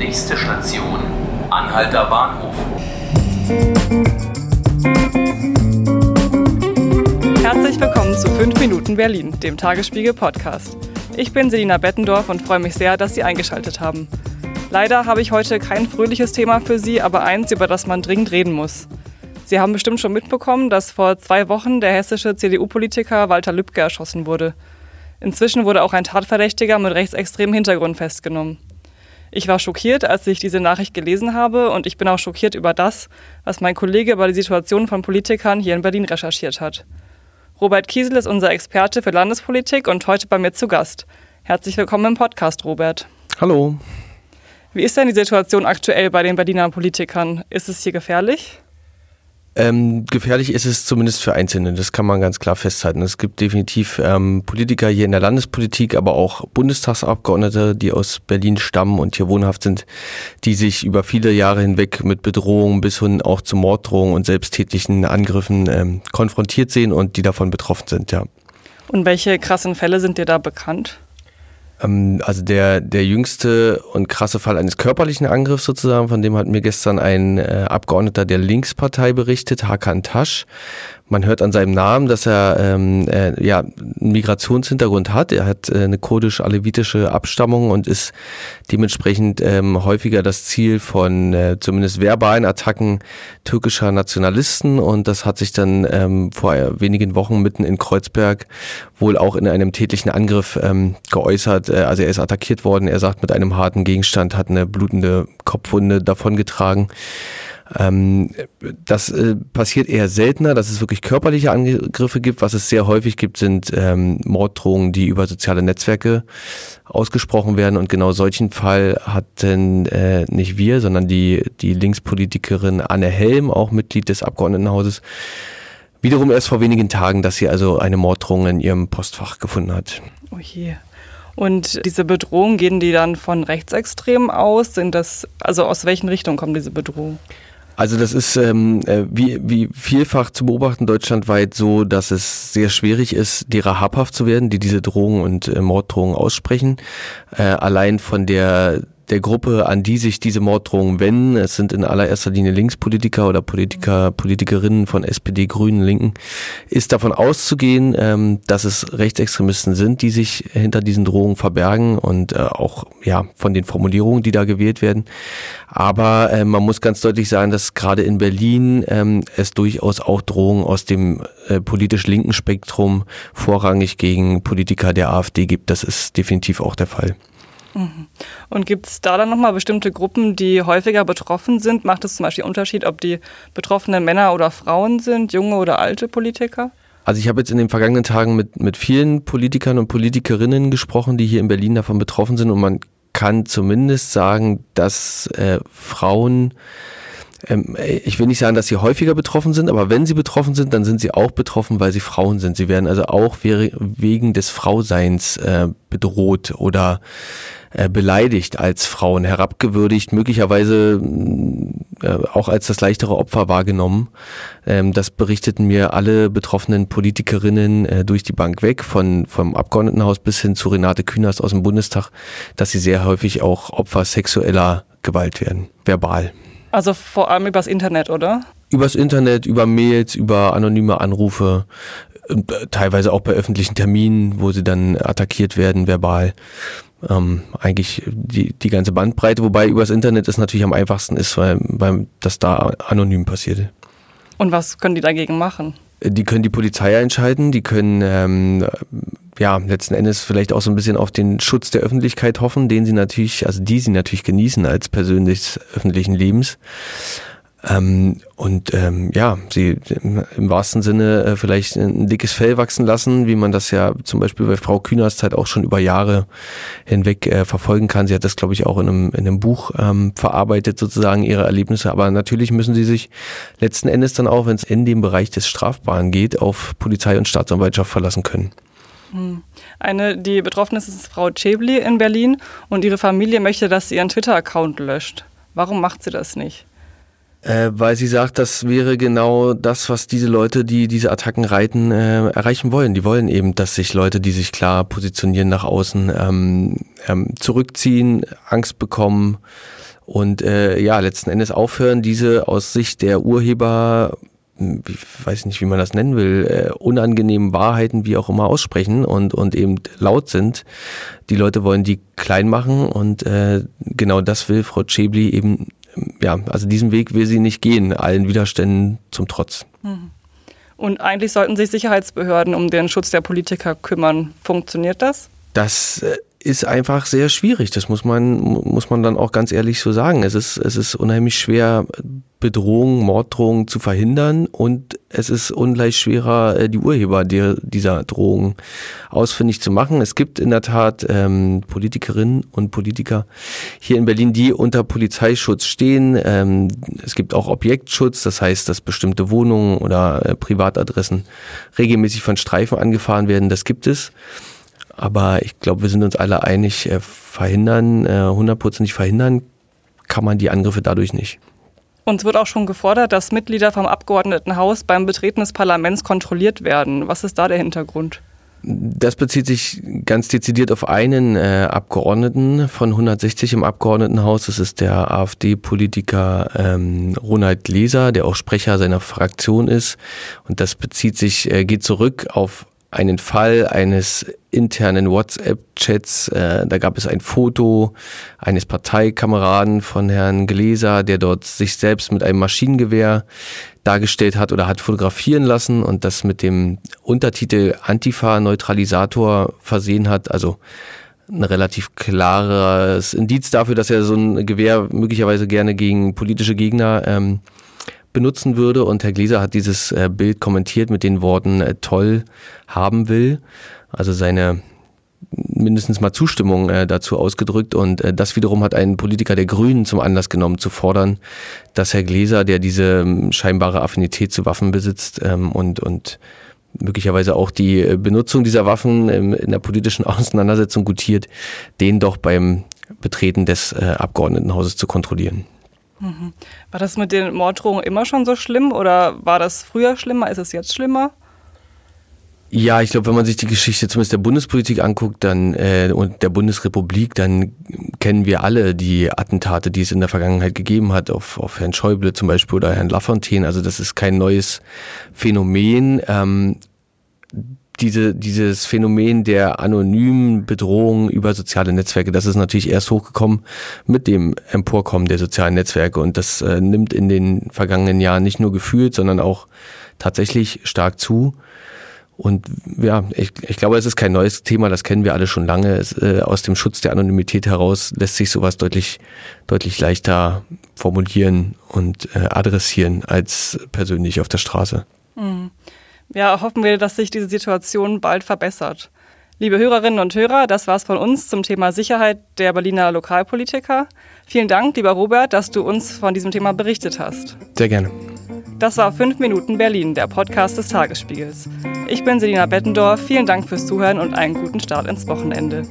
Nächste Station, Anhalter Bahnhof. Herzlich willkommen zu 5 Minuten Berlin, dem Tagesspiegel Podcast. Ich bin Selina Bettendorf und freue mich sehr, dass Sie eingeschaltet haben. Leider habe ich heute kein fröhliches Thema für Sie, aber eins, über das man dringend reden muss. Sie haben bestimmt schon mitbekommen, dass vor zwei Wochen der hessische CDU-Politiker Walter Lübcke erschossen wurde. Inzwischen wurde auch ein Tatverdächtiger mit rechtsextremem Hintergrund festgenommen. Ich war schockiert, als ich diese Nachricht gelesen habe und ich bin auch schockiert über das, was mein Kollege über die Situation von Politikern hier in Berlin recherchiert hat. Robert Kiesel ist unser Experte für Landespolitik und heute bei mir zu Gast. Herzlich willkommen im Podcast, Robert. Hallo. Wie ist denn die Situation aktuell bei den Berliner Politikern? Ist es hier gefährlich? Ähm, gefährlich ist es zumindest für Einzelne, das kann man ganz klar festhalten. Es gibt definitiv ähm, Politiker hier in der Landespolitik, aber auch Bundestagsabgeordnete, die aus Berlin stammen und hier wohnhaft sind, die sich über viele Jahre hinweg mit Bedrohungen bis hin auch zu Morddrohungen und selbsttätigen Angriffen ähm, konfrontiert sehen und die davon betroffen sind, ja. Und welche krassen Fälle sind dir da bekannt? Ähm, also der, der jüngste und krasse Fall eines körperlichen Angriffs sozusagen, von dem hat mir gestern ein äh, Abgeordneter der Linkspartei berichtet, Hakan Tasch. Man hört an seinem Namen, dass er ähm, äh, ja, einen Migrationshintergrund hat. Er hat äh, eine kurdisch-alevitische Abstammung und ist dementsprechend ähm, häufiger das Ziel von äh, zumindest verbalen Attacken türkischer Nationalisten. Und das hat sich dann ähm, vor wenigen Wochen mitten in Kreuzberg wohl auch in einem tätlichen Angriff ähm, geäußert. Äh, also er ist attackiert worden. Er sagt, mit einem harten Gegenstand hat eine blutende Kopfwunde davongetragen. Ähm, das äh, passiert eher seltener, dass es wirklich körperliche Angriffe gibt. Was es sehr häufig gibt, sind ähm, Morddrohungen, die über soziale Netzwerke ausgesprochen werden. Und genau solchen Fall hatten äh, nicht wir, sondern die, die Linkspolitikerin Anne Helm, auch Mitglied des Abgeordnetenhauses, wiederum erst vor wenigen Tagen, dass sie also eine Morddrohung in ihrem Postfach gefunden hat. Oh je. Und diese Bedrohungen, gehen die dann von Rechtsextremen aus? Sind das, also aus welchen Richtungen kommt diese Bedrohung? Also das ist ähm, äh, wie, wie vielfach zu beobachten deutschlandweit so, dass es sehr schwierig ist, derer habhaft zu werden, die diese Drohungen und äh, Morddrohungen aussprechen. Äh, allein von der der Gruppe, an die sich diese Morddrohungen wenden. Es sind in allererster Linie Linkspolitiker oder Politiker, Politikerinnen von SPD, Grünen, Linken, ist davon auszugehen, ähm, dass es Rechtsextremisten sind, die sich hinter diesen Drohungen verbergen und äh, auch ja von den Formulierungen, die da gewählt werden. Aber äh, man muss ganz deutlich sagen, dass gerade in Berlin ähm, es durchaus auch Drohungen aus dem äh, politisch linken Spektrum vorrangig gegen Politiker der AfD gibt. Das ist definitiv auch der Fall. Mhm. Und gibt es da dann nochmal bestimmte Gruppen, die häufiger betroffen sind? Macht es zum Beispiel Unterschied, ob die Betroffenen Männer oder Frauen sind, junge oder alte Politiker? Also ich habe jetzt in den vergangenen Tagen mit, mit vielen Politikern und Politikerinnen gesprochen, die hier in Berlin davon betroffen sind und man kann zumindest sagen, dass äh, Frauen ähm, ich will nicht sagen, dass sie häufiger betroffen sind, aber wenn sie betroffen sind, dann sind sie auch betroffen, weil sie Frauen sind. Sie werden also auch wegen des Frauseins äh, bedroht oder äh, beleidigt als Frauen, herabgewürdigt, möglicherweise äh, auch als das leichtere Opfer wahrgenommen. Ähm, das berichteten mir alle betroffenen Politikerinnen äh, durch die Bank weg, von vom Abgeordnetenhaus bis hin zu Renate Künast aus dem Bundestag, dass sie sehr häufig auch Opfer sexueller Gewalt werden, verbal. Also vor allem übers Internet, oder? Übers Internet, über Mails, über anonyme Anrufe, teilweise auch bei öffentlichen Terminen, wo sie dann attackiert werden, verbal. Ähm, eigentlich die, die ganze Bandbreite, wobei übers Internet es natürlich am einfachsten ist, weil, weil das da anonym passiert. Und was können die dagegen machen? Die können die Polizei entscheiden, die können ähm, ja letzten Endes vielleicht auch so ein bisschen auf den Schutz der Öffentlichkeit hoffen, den sie natürlich, also die sie natürlich genießen als Person des öffentlichen Lebens. Ähm, und ähm, ja, sie im wahrsten Sinne äh, vielleicht ein dickes Fell wachsen lassen, wie man das ja zum Beispiel bei Frau Kühners halt auch schon über Jahre hinweg äh, verfolgen kann. Sie hat das, glaube ich, auch in einem, in einem Buch ähm, verarbeitet, sozusagen ihre Erlebnisse. Aber natürlich müssen sie sich letzten Endes dann auch, wenn es in dem Bereich des Strafbaren geht, auf Polizei und Staatsanwaltschaft verlassen können. Hm. Eine, die betroffen ist, ist Frau Chebli in Berlin und ihre Familie möchte, dass sie ihren Twitter-Account löscht. Warum macht sie das nicht? Äh, weil sie sagt, das wäre genau das, was diese Leute, die diese Attacken reiten, äh, erreichen wollen. Die wollen eben, dass sich Leute, die sich klar positionieren nach außen, ähm, ähm, zurückziehen, Angst bekommen Und äh, ja, letzten Endes aufhören, diese aus Sicht der Urheber ich weiß nicht, wie man das nennen will, äh, unangenehmen Wahrheiten wie auch immer aussprechen und, und eben laut sind. Die Leute wollen die klein machen und äh, genau das will Frau Chebli eben, ja, also diesen Weg will sie nicht gehen, allen Widerständen zum Trotz. Mhm. Und eigentlich sollten sich Sicherheitsbehörden um den Schutz der Politiker kümmern. Funktioniert das? Das äh, ist einfach sehr schwierig. Das muss man, muss man dann auch ganz ehrlich so sagen. Es ist, es ist unheimlich schwer, Bedrohungen, Morddrohungen zu verhindern und es ist ungleich schwerer, äh, die Urheber dieser Drohungen ausfindig zu machen. Es gibt in der Tat ähm, Politikerinnen und Politiker hier in Berlin, die unter Polizeischutz stehen. Ähm, es gibt auch Objektschutz, das heißt, dass bestimmte Wohnungen oder äh, Privatadressen regelmäßig von Streifen angefahren werden. Das gibt es. Aber ich glaube, wir sind uns alle einig, äh, verhindern, äh, hundertprozentig verhindern kann man die Angriffe dadurch nicht. Uns wird auch schon gefordert, dass Mitglieder vom Abgeordnetenhaus beim Betreten des Parlaments kontrolliert werden. Was ist da der Hintergrund? Das bezieht sich ganz dezidiert auf einen äh, Abgeordneten von 160 im Abgeordnetenhaus. Das ist der AfD-Politiker ähm, Ronald Leser, der auch Sprecher seiner Fraktion ist. Und das bezieht sich, äh, geht zurück auf einen Fall eines internen WhatsApp-Chats. Äh, da gab es ein Foto eines Parteikameraden von Herrn Gläser, der dort sich selbst mit einem Maschinengewehr dargestellt hat oder hat fotografieren lassen und das mit dem Untertitel Antifa-Neutralisator versehen hat. Also ein relativ klares Indiz dafür, dass er so ein Gewehr möglicherweise gerne gegen politische Gegner ähm, benutzen würde. Und Herr Gläser hat dieses äh, Bild kommentiert mit den Worten äh, toll haben will. Also seine mindestens mal Zustimmung äh, dazu ausgedrückt und das wiederum hat ein Politiker der Grünen zum Anlass genommen zu fordern, dass Herr Gläser, der diese ähm, scheinbare Affinität zu Waffen besitzt ähm, und und möglicherweise auch die Benutzung dieser Waffen ähm, in der politischen Auseinandersetzung gutiert, den doch beim Betreten des Abgeordnetenhauses zu kontrollieren. Mhm. War das mit den Morddrohungen immer schon so schlimm oder war das früher schlimmer? Ist es jetzt schlimmer? Ja, ich glaube, wenn man sich die Geschichte zumindest der Bundespolitik anguckt, dann äh, und der Bundesrepublik, dann kennen wir alle die Attentate, die es in der Vergangenheit gegeben hat, auf, auf Herrn Schäuble zum Beispiel oder Herrn Lafontaine. Also das ist kein neues Phänomen. Ähm, diese, dieses Phänomen der anonymen Bedrohung über soziale Netzwerke, das ist natürlich erst hochgekommen mit dem Emporkommen der sozialen Netzwerke und das äh, nimmt in den vergangenen Jahren nicht nur gefühlt, sondern auch tatsächlich stark zu. Und ja, ich, ich glaube, es ist kein neues Thema, das kennen wir alle schon lange. Es, äh, aus dem Schutz der Anonymität heraus lässt sich sowas deutlich, deutlich leichter formulieren und äh, adressieren als persönlich auf der Straße. Mhm. Ja, hoffen wir, dass sich diese Situation bald verbessert. Liebe Hörerinnen und Hörer, das war's von uns zum Thema Sicherheit der Berliner Lokalpolitiker. Vielen Dank, lieber Robert, dass du uns von diesem Thema berichtet hast. Sehr gerne. Das war 5 Minuten Berlin, der Podcast des Tagesspiegels. Ich bin Selina Bettendorf. Vielen Dank fürs Zuhören und einen guten Start ins Wochenende.